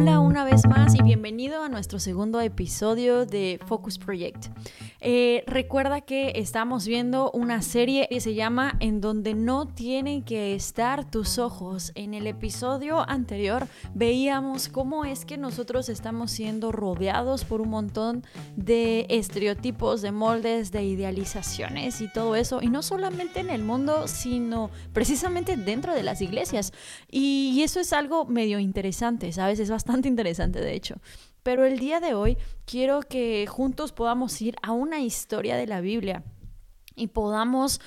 Hola una vez más y bienvenido a nuestro segundo episodio de Focus Project. Eh, recuerda que estamos viendo una serie que se llama En donde no tienen que estar tus ojos. En el episodio anterior veíamos cómo es que nosotros estamos siendo rodeados por un montón de estereotipos, de moldes, de idealizaciones y todo eso. Y no solamente en el mundo, sino precisamente dentro de las iglesias. Y eso es algo medio interesante, ¿sabes? Es bastante interesante, de hecho. Pero el día de hoy quiero que juntos podamos ir a una historia de la Biblia y podamos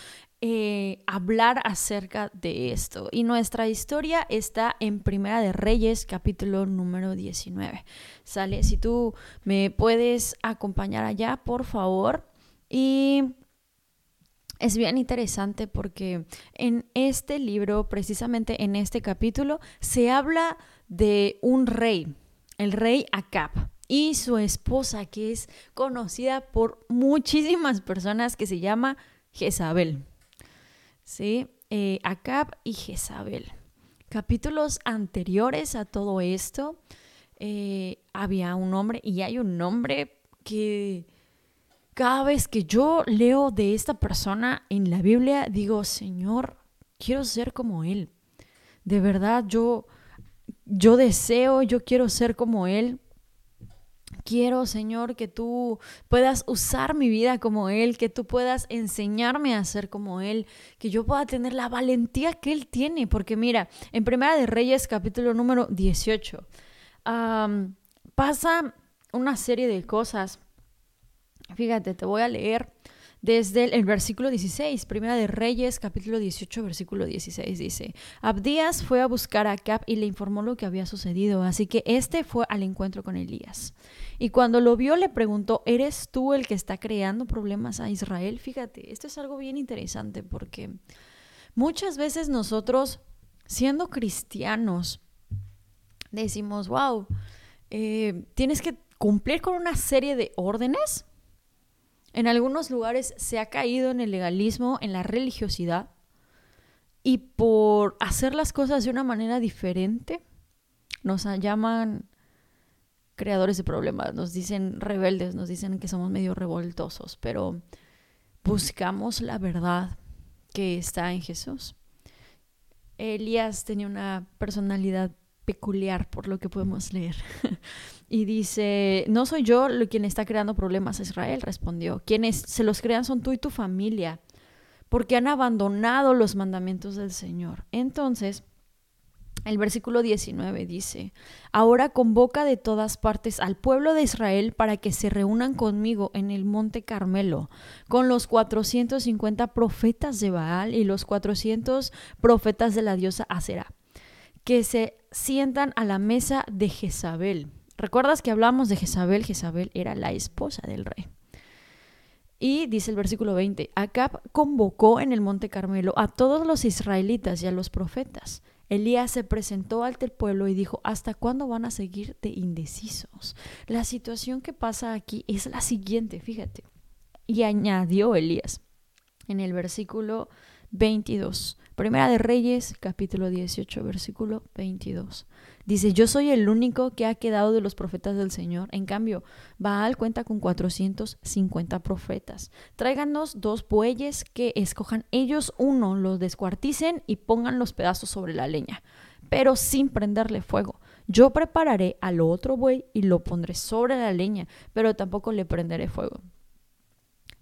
eh, hablar acerca de esto. Y nuestra historia está en Primera de Reyes, capítulo número 19. Sale, si tú me puedes acompañar allá, por favor. Y es bien interesante porque en este libro, precisamente en este capítulo, se habla de un rey el rey Acab y su esposa, que es conocida por muchísimas personas, que se llama Jezabel. ¿Sí? Eh, Acab y Jezabel. Capítulos anteriores a todo esto, eh, había un hombre y hay un nombre que cada vez que yo leo de esta persona en la Biblia, digo, Señor, quiero ser como Él. De verdad, yo yo deseo, yo quiero ser como Él. Quiero, Señor, que tú puedas usar mi vida como Él, que tú puedas enseñarme a ser como Él, que yo pueda tener la valentía que Él tiene. Porque mira, en Primera de Reyes, capítulo número 18, pasa una serie de cosas. Fíjate, te voy a leer desde el, versículo 16, Primera de Reyes, capítulo 18, versículo 16, dice, Abdías fue a buscar a Acab y le informó lo que había sucedido, así que este fue al encuentro con Elías. Y cuando lo vio le preguntó, ¿eres tú el que está creando problemas a Israel? Fíjate, esto es algo bien interesante porque muchas veces nosotros, siendo cristianos, decimos, wow, eh, tienes que cumplir con una serie de órdenes en algunos lugares se ha caído en el legalismo, en la religiosidad, y por hacer las cosas de una manera diferente, nos llaman creadores de problemas, nos dicen rebeldes, nos dicen que somos medio revoltosos, pero buscamos la verdad que está en Jesús. Elías tenía una personalidad peculiar por lo que podemos leer. y dice, no soy yo quien está creando problemas a Israel, respondió. Quienes se los crean son tú y tu familia, porque han abandonado los mandamientos del Señor. Entonces, el versículo 19 dice, ahora convoca de todas partes al pueblo de Israel para que se reúnan conmigo en el monte Carmelo, con los 450 profetas de Baal y los 400 profetas de la diosa Asera que se sientan a la mesa de Jezabel. ¿Recuerdas que hablamos de Jezabel? Jezabel era la esposa del rey. Y dice el versículo 20, Acab convocó en el monte Carmelo a todos los israelitas y a los profetas. Elías se presentó ante el pueblo y dijo, ¿hasta cuándo van a seguir de indecisos? La situación que pasa aquí es la siguiente, fíjate. Y añadió Elías en el versículo 22. Primera de Reyes, capítulo 18, versículo 22. Dice, yo soy el único que ha quedado de los profetas del Señor. En cambio, Baal cuenta con 450 profetas. Tráiganos dos bueyes que escojan ellos uno, los descuarticen y pongan los pedazos sobre la leña, pero sin prenderle fuego. Yo prepararé al otro buey y lo pondré sobre la leña, pero tampoco le prenderé fuego.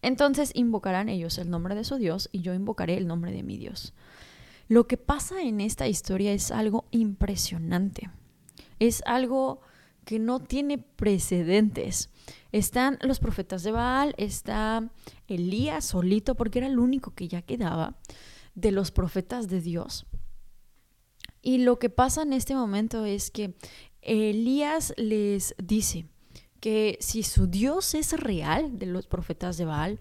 Entonces invocarán ellos el nombre de su Dios y yo invocaré el nombre de mi Dios. Lo que pasa en esta historia es algo impresionante. Es algo que no tiene precedentes. Están los profetas de Baal, está Elías solito, porque era el único que ya quedaba de los profetas de Dios. Y lo que pasa en este momento es que Elías les dice, que si su Dios es real, de los profetas de Baal,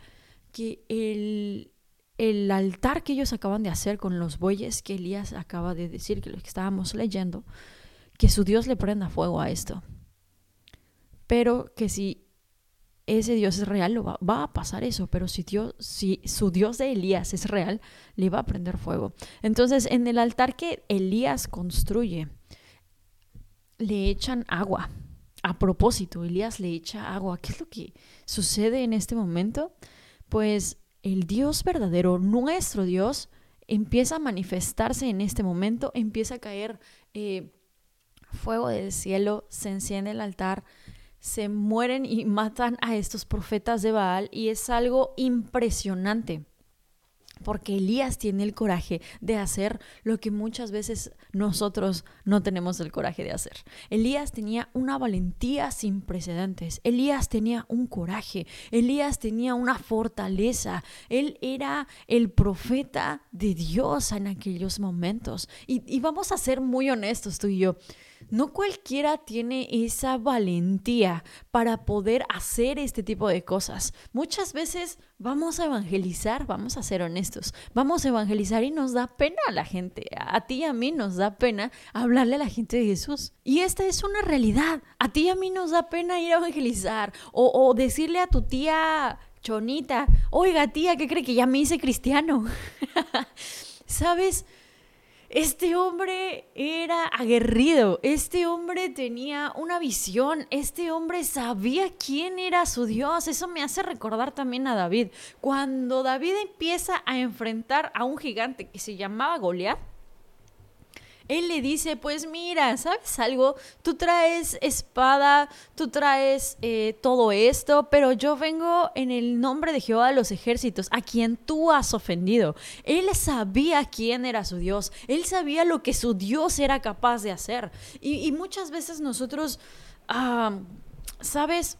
que el, el altar que ellos acaban de hacer con los bueyes que Elías acaba de decir, que lo que estábamos leyendo, que su Dios le prenda fuego a esto. Pero que si ese Dios es real, va, va, a pasar eso, pero si, Dios, si su Dios de Elías es real, le va a prender fuego. Entonces, en el altar que Elías construye, le echan agua. A propósito, Elías le echa agua. ¿Qué es lo que sucede en este momento? Pues el Dios verdadero, nuestro Dios, empieza a manifestarse en este momento, empieza a caer eh, fuego del cielo, se enciende el altar, se mueren y matan a estos profetas de Baal y es algo impresionante porque Elías tiene el coraje de hacer lo que muchas veces nosotros no tenemos el coraje de hacer. Elías tenía una valentía sin precedentes. Elías tenía un coraje. Elías tenía una fortaleza. Él era el profeta de Dios en aquellos momentos. Y, y vamos a ser muy honestos tú y yo. No cualquiera tiene esa valentía para poder hacer este tipo de cosas. Muchas veces vamos a evangelizar, vamos a ser honestos, vamos a evangelizar y nos da pena a la gente. A ti y a mí nos da pena hablarle a la gente de Jesús. Y esta es una realidad. A ti y a mí nos da pena ir a evangelizar o, o decirle a tu tía Chonita, oiga tía, ¿qué cree que ya me hice cristiano? ¿Sabes? Este hombre era aguerrido, este hombre tenía una visión, este hombre sabía quién era su Dios. Eso me hace recordar también a David. Cuando David empieza a enfrentar a un gigante que se llamaba Goliat, él le dice, pues mira, ¿sabes algo? Tú traes espada, tú traes eh, todo esto, pero yo vengo en el nombre de Jehová de los ejércitos, a quien tú has ofendido. Él sabía quién era su Dios, él sabía lo que su Dios era capaz de hacer. Y, muchas veces nosotros, ¿sabes?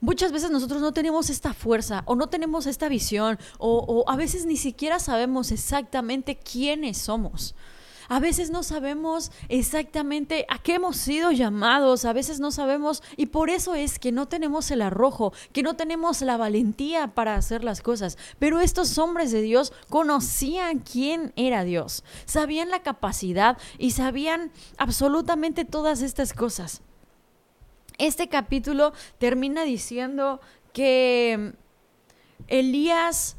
muchas veces nosotros no tenemos esta fuerza o no tenemos esta visión o, o, a veces ni siquiera sabemos exactamente quiénes somos. A veces no sabemos exactamente a qué hemos sido llamados, a veces no sabemos y por eso es que no tenemos el arrojo, que no tenemos la valentía para hacer las cosas. Pero estos hombres de Dios conocían quién era Dios, sabían la capacidad y sabían absolutamente todas estas cosas. Este capítulo termina diciendo que Elías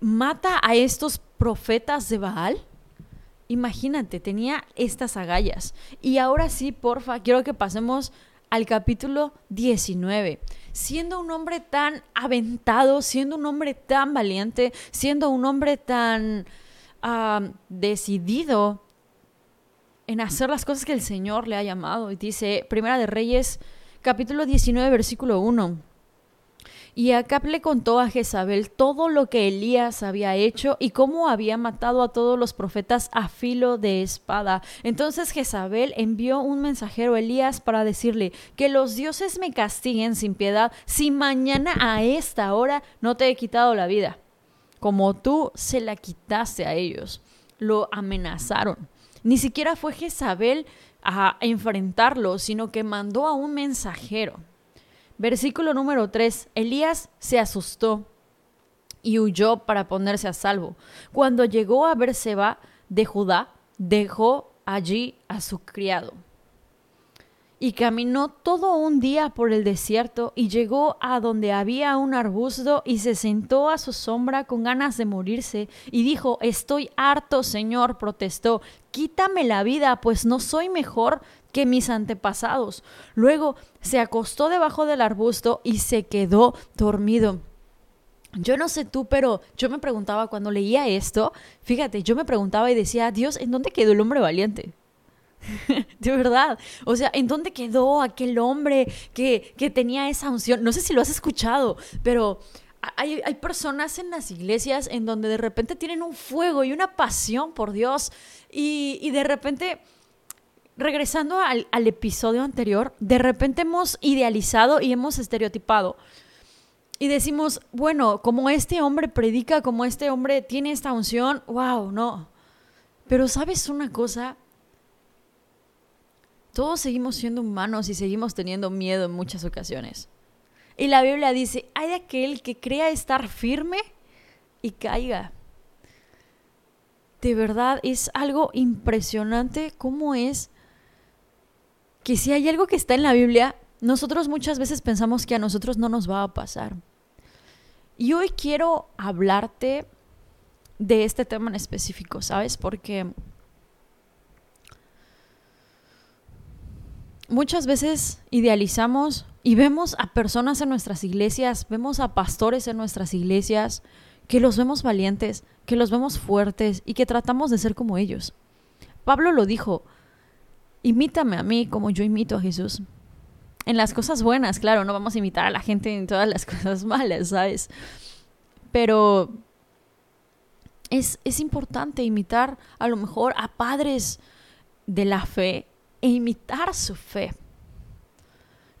mata a estos profetas de Baal Imagínate, tenía estas agallas. Y ahora sí, porfa, quiero que pasemos al capítulo 19. Siendo un hombre tan aventado, siendo un hombre tan valiente, siendo un hombre tan decidido en hacer las cosas que el Señor le ha llamado. Y dice, Primera de Reyes, capítulo 19, versículo 1. Y Acab le contó a Jezabel todo lo que Elías había hecho y cómo había matado a todos los profetas a filo de espada. Entonces Jezabel envió un mensajero a Elías para decirle que los dioses me castiguen sin piedad si mañana a esta hora no te he quitado la vida, como tú se la quitaste a ellos. Lo amenazaron. Ni siquiera fue Jezabel a enfrentarlo, sino que mandó a un mensajero. Versículo número 3. Elías se asustó y huyó para ponerse a salvo. Cuando llegó a Berseba de Judá, dejó allí a su criado. Y caminó todo un día por el desierto y llegó a donde había un arbusto y se sentó a su sombra con ganas de morirse y dijo, Estoy harto, Señor, protestó, quítame la vida, pues no soy mejor que mis antepasados. Luego se acostó debajo del arbusto y se quedó dormido. Yo no sé tú, pero yo me preguntaba cuando leía esto, fíjate, yo me preguntaba y decía, Dios, ¿en dónde quedó el hombre valiente? de verdad. O sea, ¿en dónde quedó aquel hombre que, que, tenía esa unción? No sé si lo has escuchado, pero hay, hay, personas en las iglesias en donde de repente tienen un fuego y una pasión por Dios y, y de repente regresando al, episodio anterior, de repente hemos idealizado y hemos estereotipado. Y decimos, bueno, como este hombre predica, como este hombre tiene esta unción, wow, no. Pero sabes una cosa, todos seguimos siendo humanos y seguimos teniendo miedo en muchas ocasiones. Y la Biblia dice, hay aquel que crea estar firme y caiga. De verdad es algo impresionante cómo es que si hay algo que está en la Biblia, nosotros muchas veces pensamos que a nosotros no nos va a pasar. Y hoy quiero hablarte de este tema en específico, ¿sabes? Porque muchas veces idealizamos y vemos a personas en nuestras iglesias, vemos a pastores en nuestras iglesias, que los vemos valientes, que los vemos fuertes y que tratamos de ser como ellos. Pablo lo dijo, imítame a mí como yo imito a Jesús. En las cosas buenas, claro, no vamos a imitar a la gente en todas las cosas malas, ¿sabes? Pero es, es importante imitar a lo mejor a padres de la fe e imitar su fe.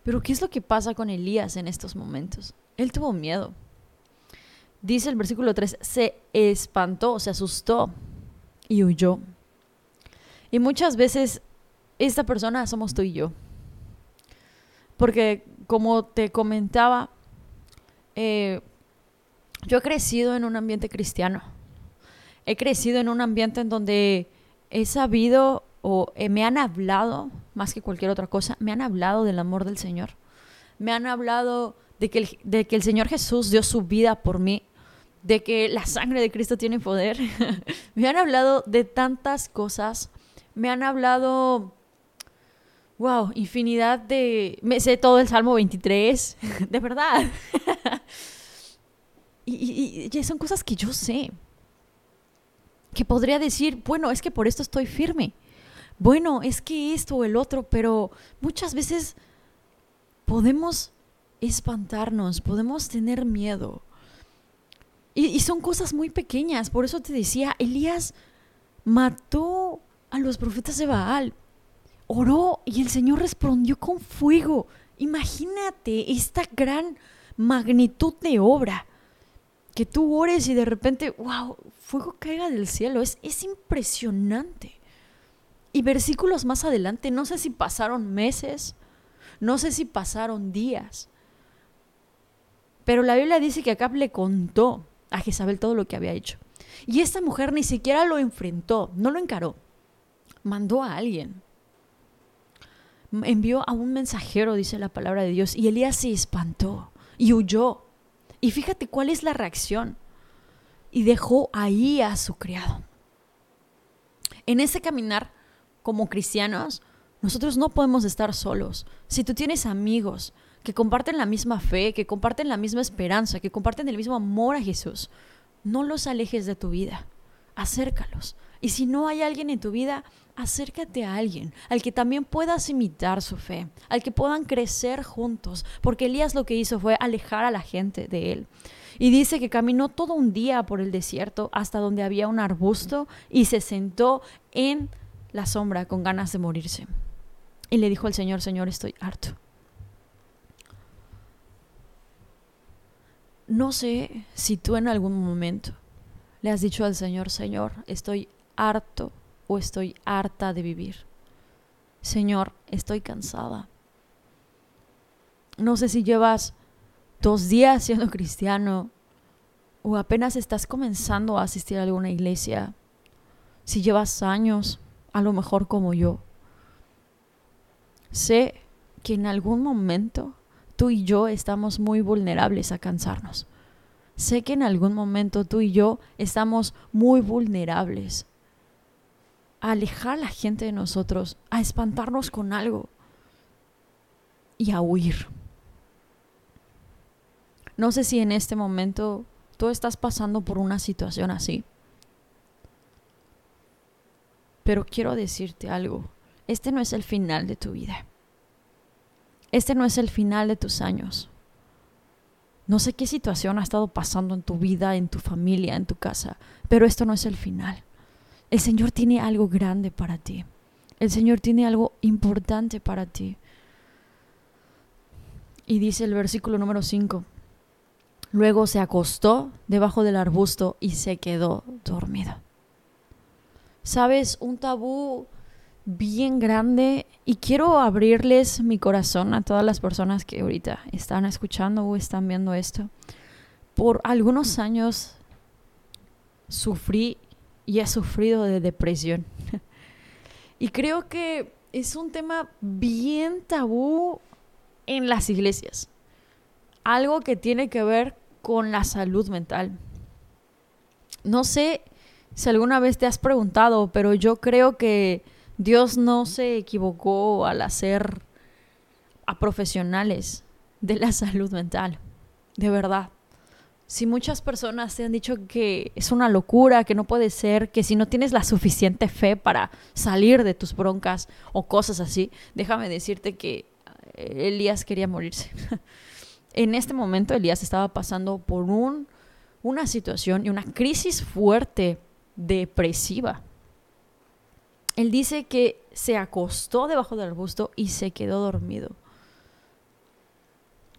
Pero ¿qué es lo que pasa con Elías en estos momentos? Él tuvo miedo. Dice el versículo 3, se espantó, se asustó y huyó. Y muchas veces esta persona somos tú y yo. Porque como te comentaba, eh, yo he crecido en un ambiente cristiano. He crecido en un ambiente en donde he sabido o eh, me han hablado, más que cualquier otra cosa, me han hablado del amor del Señor. Me han hablado de que, el, Señor Jesús dio su vida por mí, de que la sangre de Cristo tiene poder. me han hablado de tantas cosas. Me han hablado, wow, infinidad de... Me sé todo el Salmo 23, de verdad. y, y son cosas que yo sé. Que podría decir, bueno, es que por esto estoy firme bueno, es que esto o el otro, pero muchas veces podemos espantarnos, podemos tener miedo. Y, son cosas muy pequeñas, por eso te decía, Elías mató a los profetas de Baal, oró y el Señor respondió con fuego. Imagínate esta gran magnitud de obra. Que tú ores y de repente, wow, fuego caiga del cielo. Es, es impresionante. Y versículos más adelante, no sé si pasaron meses, no sé si pasaron días, pero la Biblia dice que Acab le contó a Jezabel todo lo que había hecho. Y esta mujer ni siquiera lo enfrentó, no lo encaró, mandó a alguien. Envió a un mensajero, dice la palabra de Dios, y Elías se espantó y huyó. Y fíjate cuál es la reacción. Y dejó ahí a su criado. En ese caminar como cristianos, nosotros no podemos estar solos. Si tú tienes amigos que comparten la misma fe, que comparten la misma esperanza, que comparten el mismo amor a Jesús, no los alejes de tu vida. Acércalos. Y si no hay alguien en tu vida, acércate a alguien, al que también puedas imitar su fe, al que puedan crecer juntos, porque Elías lo que hizo fue alejar a la gente de él. Y dice que caminó todo un día por el desierto hasta donde había un arbusto y se sentó en la sombra con ganas de morirse. Y le dijo al Señor, Señor, estoy harto. No sé si tú en algún momento le has dicho al Señor, Señor, estoy harto o estoy harta de vivir. Señor, estoy cansada. No sé si llevas dos días siendo cristiano o apenas estás comenzando a asistir a alguna iglesia. Si llevas años a lo mejor como yo. Sé que en algún momento tú y yo estamos muy vulnerables a cansarnos. Sé que en algún momento tú y yo estamos muy vulnerables a alejar a la gente de nosotros, a espantarnos con algo y a huir. No sé si en este momento tú estás pasando por una situación así. Pero quiero decirte algo, este no es el final de tu vida. Este no es el final de tus años. No sé qué situación ha estado pasando en tu vida, en tu familia, en tu casa, pero esto no es el final. El Señor tiene algo grande para ti. El Señor tiene algo importante para ti. Y dice el versículo número 5. Luego se acostó debajo del arbusto y se quedó dormido sabes, un tabú bien grande y quiero abrirles mi corazón a todas las personas que ahorita están escuchando o están viendo esto. Por algunos años sufrí y he sufrido de depresión. y creo que es un tema bien tabú en las iglesias. Algo que tiene que ver con la salud mental. No sé si alguna vez te has preguntado, pero yo creo que Dios no se equivocó al hacer a profesionales de la salud mental, de verdad. Si muchas personas te han dicho que es una locura, que no puede ser, que si no tienes la suficiente fe para salir de tus broncas o cosas así, déjame decirte que eh, Elías quería morirse. en este momento Elías estaba pasando por un, una situación y una crisis fuerte depresiva. Él dice que se acostó debajo del arbusto y se quedó dormido.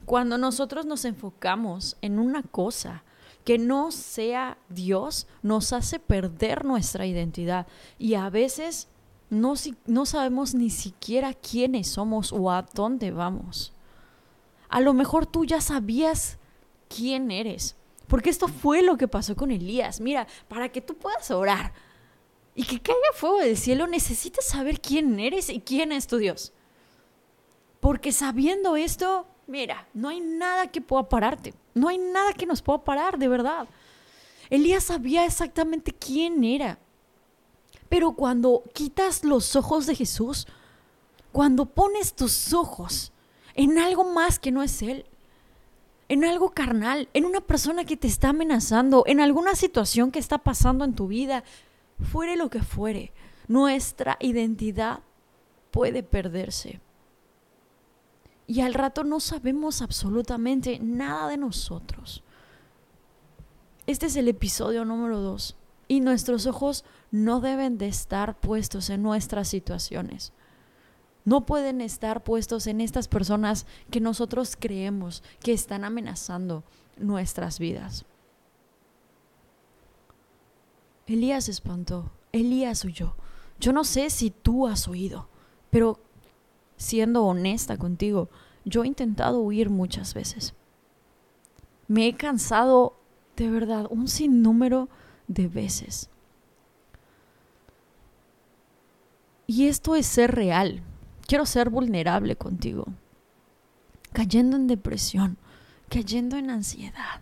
Cuando nosotros nos enfocamos en una cosa que no sea Dios, nos hace perder nuestra identidad y a veces no, no sabemos ni siquiera quiénes somos o a dónde vamos. A lo mejor tú ya sabías quién eres, porque esto fue lo que pasó con Elías. Mira, para que tú puedas orar y que caiga fuego del cielo, necesitas saber quién eres y quién es tu Dios. Porque sabiendo esto, Mira, no hay nada que pueda pararte. No hay nada que nos pueda parar, de verdad. Elías sabía exactamente quién era. Pero cuando quitas los ojos de Jesús, cuando pones tus ojos en algo más que no es Él, en algo carnal, en una persona que te está amenazando, en alguna situación que está pasando en tu vida, fuere lo que fuere, nuestra identidad puede perderse y al rato no sabemos absolutamente nada de nosotros. Este es el episodio número dos y nuestros ojos no deben de estar puestos en nuestras situaciones. No pueden estar puestos en estas personas que nosotros creemos que están amenazando nuestras vidas. Elías espantó, Elías huyó. Yo no sé si tú has oído, pero siendo honesta contigo, yo he intentado huir muchas veces. Me he cansado de verdad un sinnúmero de veces. Y esto es ser real. Quiero ser vulnerable contigo. Cayendo en depresión, cayendo en ansiedad,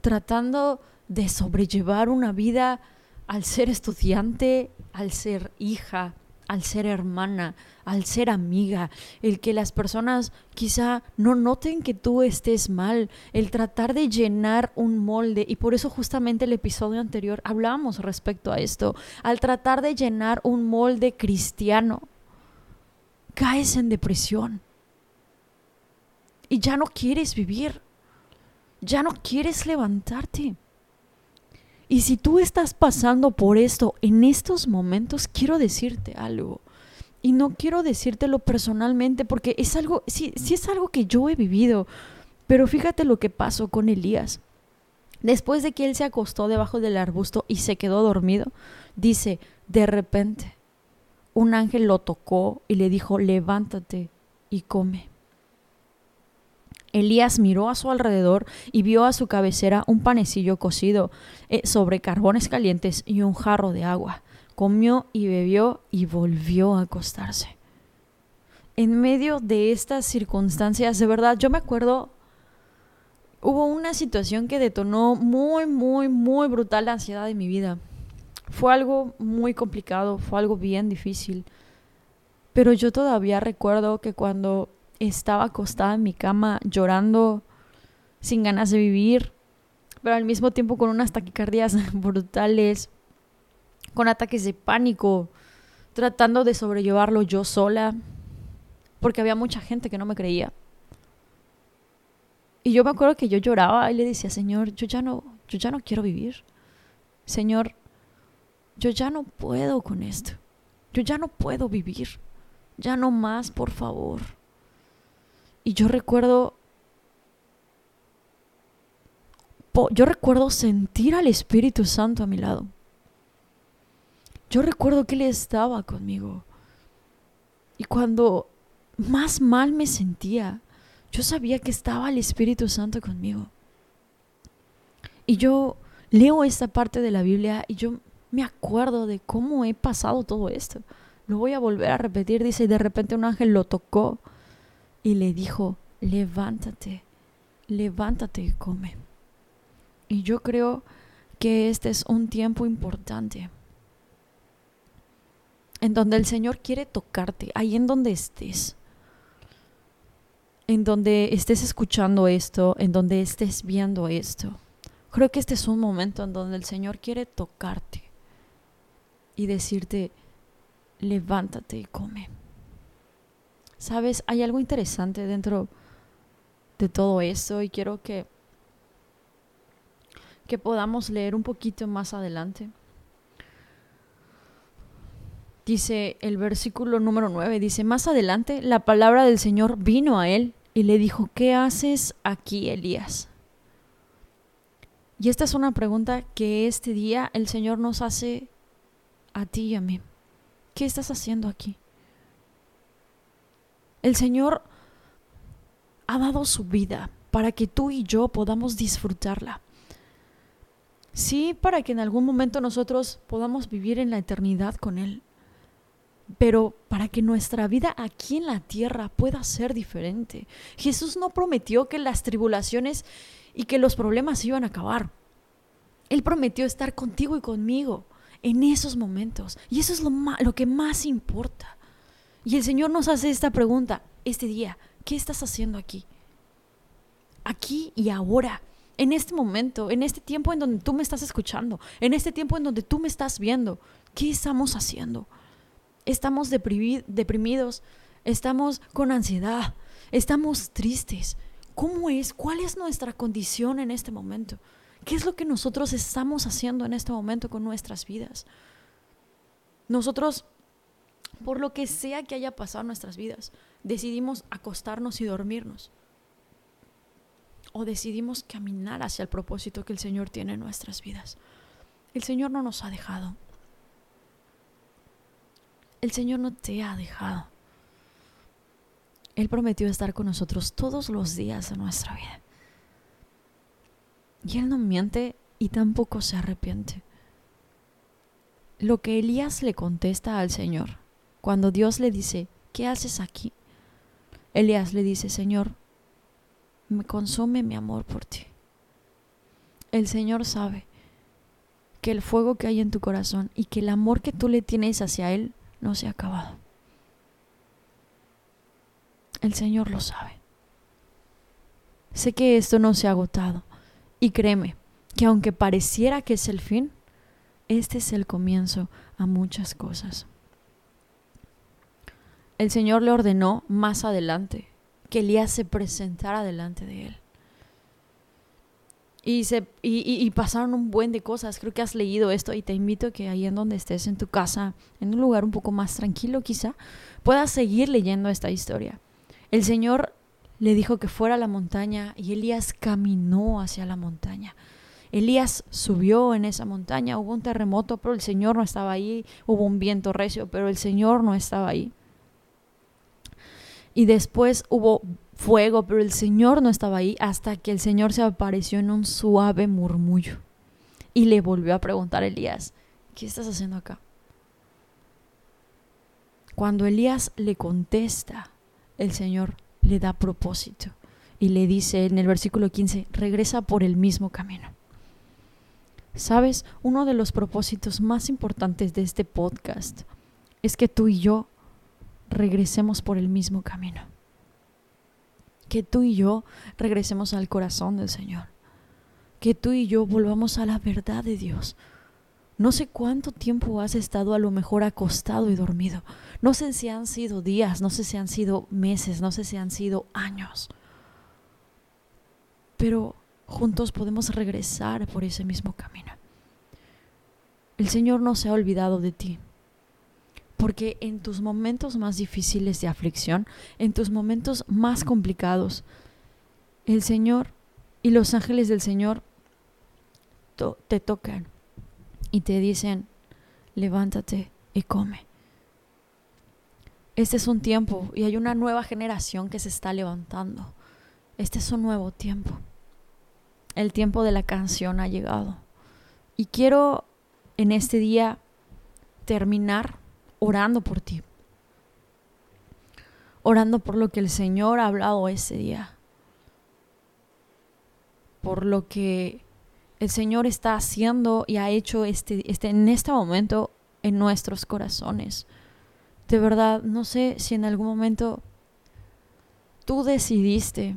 tratando de sobrellevar una vida al ser estudiante, al ser hija, al ser hermana, al ser amiga, el que las personas quizá no noten que tú estés mal, el tratar de llenar un molde. Y por eso justamente el episodio anterior hablábamos respecto a esto, al tratar de llenar un molde cristiano, caes en depresión. Y ya no quieres vivir, ya no quieres levantarte. Y si tú estás pasando por esto en estos momentos, quiero decirte algo. Y no quiero decírtelo personalmente porque es algo, es algo que yo he vivido. Pero fíjate lo que pasó con Elías. Después de que él se acostó debajo del arbusto y se quedó dormido, dice, de repente, un ángel lo tocó y le dijo, levántate y come. Elías miró a su alrededor y vio a su cabecera un panecillo cocido eh, sobre carbones calientes y un jarro de agua. Comió y bebió y volvió a acostarse. En medio de estas circunstancias, de verdad, yo me acuerdo, hubo una situación que detonó muy, muy, muy brutal la ansiedad en mi vida. Fue algo muy complicado, fue algo bien difícil. Pero yo todavía recuerdo que cuando estaba acostada en mi cama llorando sin ganas de vivir, pero al mismo tiempo con unas taquicardias brutales, con ataques de pánico, tratando de sobrellevarlo yo sola, porque había mucha gente que no me creía. Y yo me acuerdo que yo lloraba y le decía, Señor, yo ya no, yo ya no quiero vivir. Señor, yo ya no puedo con esto. Yo ya no puedo vivir. Ya no más, por favor. Y yo recuerdo, yo recuerdo sentir al Espíritu Santo a mi lado. Yo recuerdo que Él estaba conmigo. Y cuando más mal me sentía, yo sabía que estaba el Espíritu Santo conmigo. Y yo leo esta parte de la Biblia y yo me acuerdo de cómo he pasado todo esto. Lo voy a volver a repetir. Dice, de repente un ángel lo tocó y le dijo, levántate, levántate y come. Y yo creo que este es un tiempo importante en donde el Señor quiere tocarte, ahí en donde estés. en donde estés escuchando esto, en donde estés viendo esto, creo que este es un momento en donde el Señor quiere tocarte y decirte, levántate y come. Sabes, hay algo interesante dentro de todo esto y quiero que que podamos leer un poquito más adelante. Dice el versículo número 9, dice, más adelante la palabra del Señor vino a él y le dijo, ¿qué haces aquí, Elías? Y esta es una pregunta que este día el Señor nos hace a ti y a mí. ¿Qué estás haciendo aquí? El Señor ha dado su vida para que tú y yo podamos disfrutarla. Sí, para que en algún momento nosotros podamos vivir en la eternidad con Él. Pero para que nuestra vida aquí en la tierra pueda ser diferente. Jesús no prometió que las tribulaciones y que los problemas iban a acabar. Él prometió estar contigo y conmigo en esos momentos. Y eso es lo, lo que más importa. Y el Señor nos hace esta pregunta este día. ¿Qué estás haciendo aquí? Aquí y ahora. En este momento, en este tiempo en donde tú me estás escuchando, en este tiempo en donde tú me estás viendo, ¿qué estamos haciendo? Estamos deprimidos, estamos con ansiedad, estamos tristes. ¿Cómo es? ¿Cuál es nuestra condición en este momento? ¿Qué es lo que nosotros estamos haciendo en este momento con nuestras vidas? Nosotros, por lo que sea que haya pasado en nuestras vidas, decidimos acostarnos y dormirnos. O decidimos caminar hacia el propósito que el Señor tiene en nuestras vidas. El Señor no nos ha dejado. El Señor no te ha dejado. Él prometió estar con nosotros todos los días de nuestra vida. Y él no miente y tampoco se arrepiente. Lo que Elías le contesta al Señor, cuando Dios le dice, ¿qué haces aquí? Elías le dice, Señor, me consume mi amor por ti. El Señor sabe que el fuego que hay en tu corazón y que el amor que tú le tienes hacia Él no se ha acabado. El Señor lo sabe. Sé que esto no se ha agotado. Y créeme que aunque pareciera que es el fin, este es el comienzo a muchas cosas. El Señor le ordenó más adelante que Elías se presentara delante de él. Y, se, y, pasaron un buen de cosas. Creo que has leído esto y te invito a que ahí en donde estés, en tu casa, en un lugar un poco más tranquilo quizá, puedas seguir leyendo esta historia. El Señor le dijo que fuera a la montaña y Elías caminó hacia la montaña. Elías subió en esa montaña, hubo un terremoto, pero el Señor no estaba ahí, hubo un viento recio, pero el Señor no estaba ahí. Y después hubo fuego, pero el Señor no estaba ahí hasta que el Señor se apareció en un suave murmullo. Y le volvió a preguntar a Elías, ¿qué estás haciendo acá? Cuando Elías le contesta, el Señor le da propósito y le dice en el versículo 15, regresa por el mismo camino. Sabes, uno de los propósitos más importantes de este podcast es que tú y yo regresemos por el mismo camino. Que tú y yo regresemos al corazón del Señor. Que tú y yo volvamos a la verdad de Dios. No sé cuánto tiempo has estado a lo mejor acostado y dormido. No sé si han sido días, no sé si han sido meses, no sé si han sido años. Pero juntos podemos regresar por ese mismo camino. El Señor no se ha olvidado de ti. Porque en tus momentos más difíciles de aflicción, en tus momentos más complicados, el Señor y los ángeles del Señor te tocan y te dicen, levántate y come. Este es un tiempo y hay una nueva generación que se está levantando. Este es un nuevo tiempo. El tiempo de la canción ha llegado. Y quiero en este día terminar orando por ti. Orando por lo que el Señor ha hablado ese día. Por lo que el Señor está haciendo y ha hecho este, este, en este momento en nuestros corazones. De verdad, no sé si en algún momento tú decidiste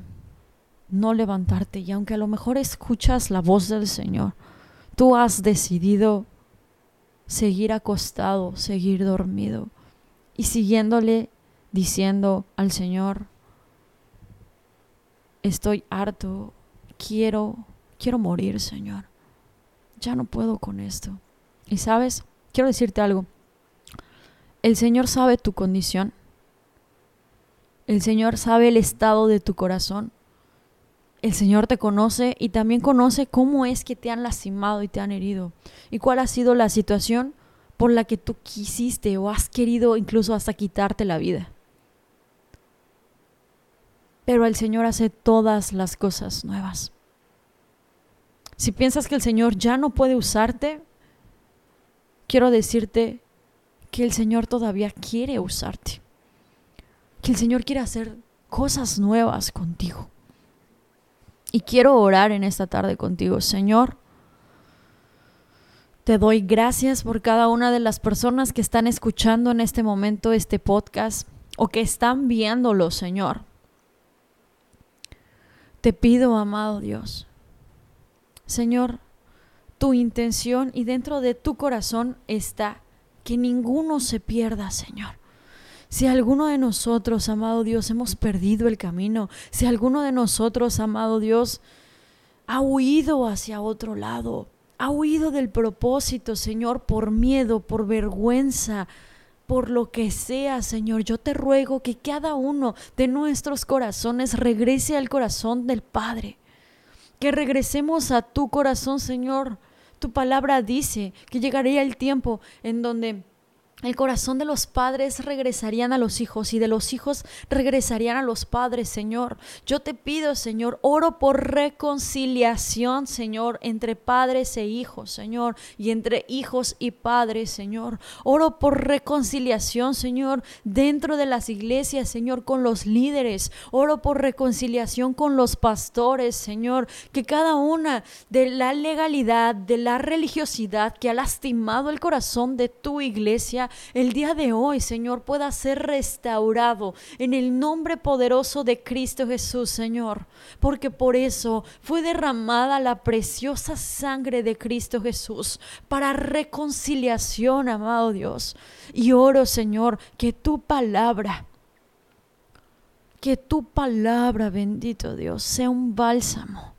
no levantarte y aunque a lo mejor escuchas la voz del Señor, tú has decidido seguir acostado, seguir dormido y siguiéndole diciendo al Señor, estoy harto, quiero, quiero morir, Señor. Ya no puedo con esto. Y sabes, quiero decirte algo. El Señor sabe tu condición. El Señor sabe el estado de tu corazón. El Señor te conoce y también conoce cómo es que te han lastimado y te han herido. Y cuál ha sido la situación por la que tú quisiste o has querido incluso hasta quitarte la vida. Pero el Señor hace todas las cosas nuevas. Si piensas que el Señor ya no puede usarte, quiero decirte que el Señor todavía quiere usarte. Que el Señor quiere hacer cosas nuevas contigo. Y quiero orar en esta tarde contigo, Señor. Te doy gracias por cada una de las personas que están escuchando en este momento este podcast o que están viéndolo, Señor. Te pido, amado Dios, Señor, tu intención y dentro de tu corazón está que ninguno se pierda, Señor. Si alguno de nosotros, amado Dios, hemos perdido el camino, si alguno de nosotros, amado Dios, ha huido hacia otro lado, ha huido del propósito, Señor, por miedo, por vergüenza, por lo que sea, Señor, yo te ruego que cada uno de nuestros corazones regrese al corazón del Padre. Que regresemos a tu corazón, Señor. Tu palabra dice que llegaría el tiempo en donde el corazón de los padres regresarían a los hijos y de los hijos regresarían a los padres, Señor. Yo te pido, Señor, oro por reconciliación, Señor, entre padres e hijos, Señor, y entre hijos y padres, Señor. Oro por reconciliación, Señor, dentro de las iglesias, Señor, con los líderes. Oro por reconciliación con los pastores, Señor, que cada una de la legalidad, de la religiosidad que ha lastimado el corazón de tu iglesia, el día de hoy, Señor, pueda ser restaurado en el nombre poderoso de Cristo Jesús, Señor. Porque por eso fue derramada la preciosa sangre de Cristo Jesús para reconciliación, amado Dios. Y oro, Señor, que tu palabra que tu palabra, bendito Dios, sea un bálsamo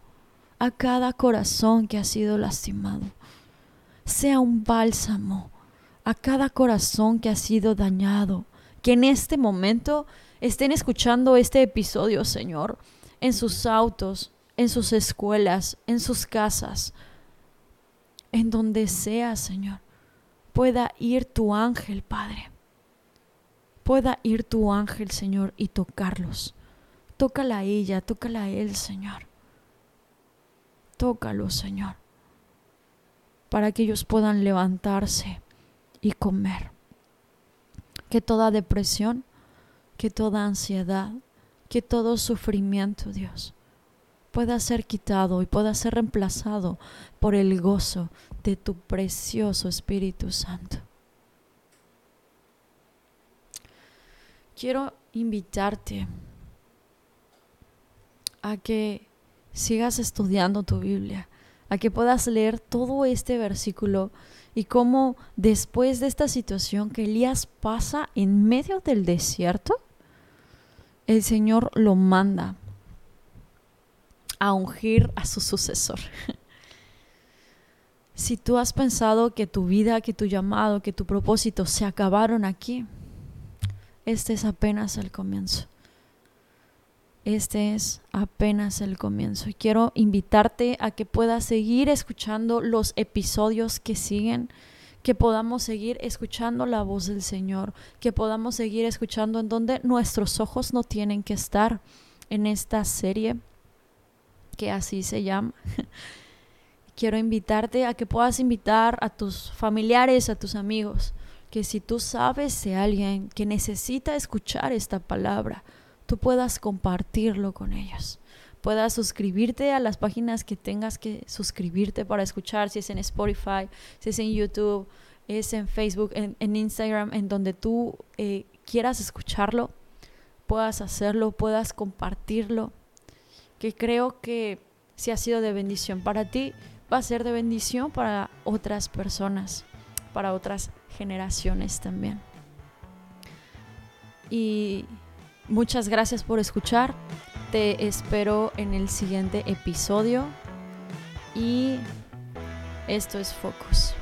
a cada corazón que ha sido lastimado. Sea un bálsamo a cada corazón que ha sido dañado, que en este momento estén escuchando este episodio, Señor, en sus autos, en sus escuelas, en sus casas, en donde sea, Señor, pueda ir tu ángel, Padre. Pueda ir tu ángel, Señor, y tocarlos. Tócala a ella, tócala a él, Señor. Tócalo, Señor, para que ellos puedan levantarse y comer. Que toda depresión, que toda ansiedad, que todo sufrimiento, Dios, pueda ser quitado y pueda ser reemplazado por el gozo de tu precioso Espíritu Santo. Quiero invitarte a que sigas estudiando tu Biblia, a que puedas leer todo este versículo y cómo después de esta situación que Elías pasa en medio del desierto, el Señor lo manda a ungir a su sucesor. si tú has pensado que tu vida, que tu llamado, que tu propósito se acabaron aquí, este es apenas el comienzo. Este es apenas el comienzo quiero invitarte a que puedas seguir escuchando los episodios que siguen, que podamos seguir escuchando la voz del Señor, que podamos seguir escuchando en donde nuestros ojos no tienen que estar en esta serie que así se llama. quiero invitarte a que puedas invitar a tus familiares, a tus amigos, que si tú sabes de alguien que necesita escuchar esta palabra, tú puedas compartirlo con ellos. Puedas suscribirte a las páginas que tengas que suscribirte para escuchar, si es en Spotify, si es en YouTube, es en Facebook, en, Instagram, en donde tú eh, quieras escucharlo puedas hacerlo, puedas compartirlo, que creo que si ha sido de bendición para ti, va a ser de bendición para otras personas, para otras generaciones también. Y muchas gracias por escuchar. Te espero en el siguiente episodio. Y esto es Focus.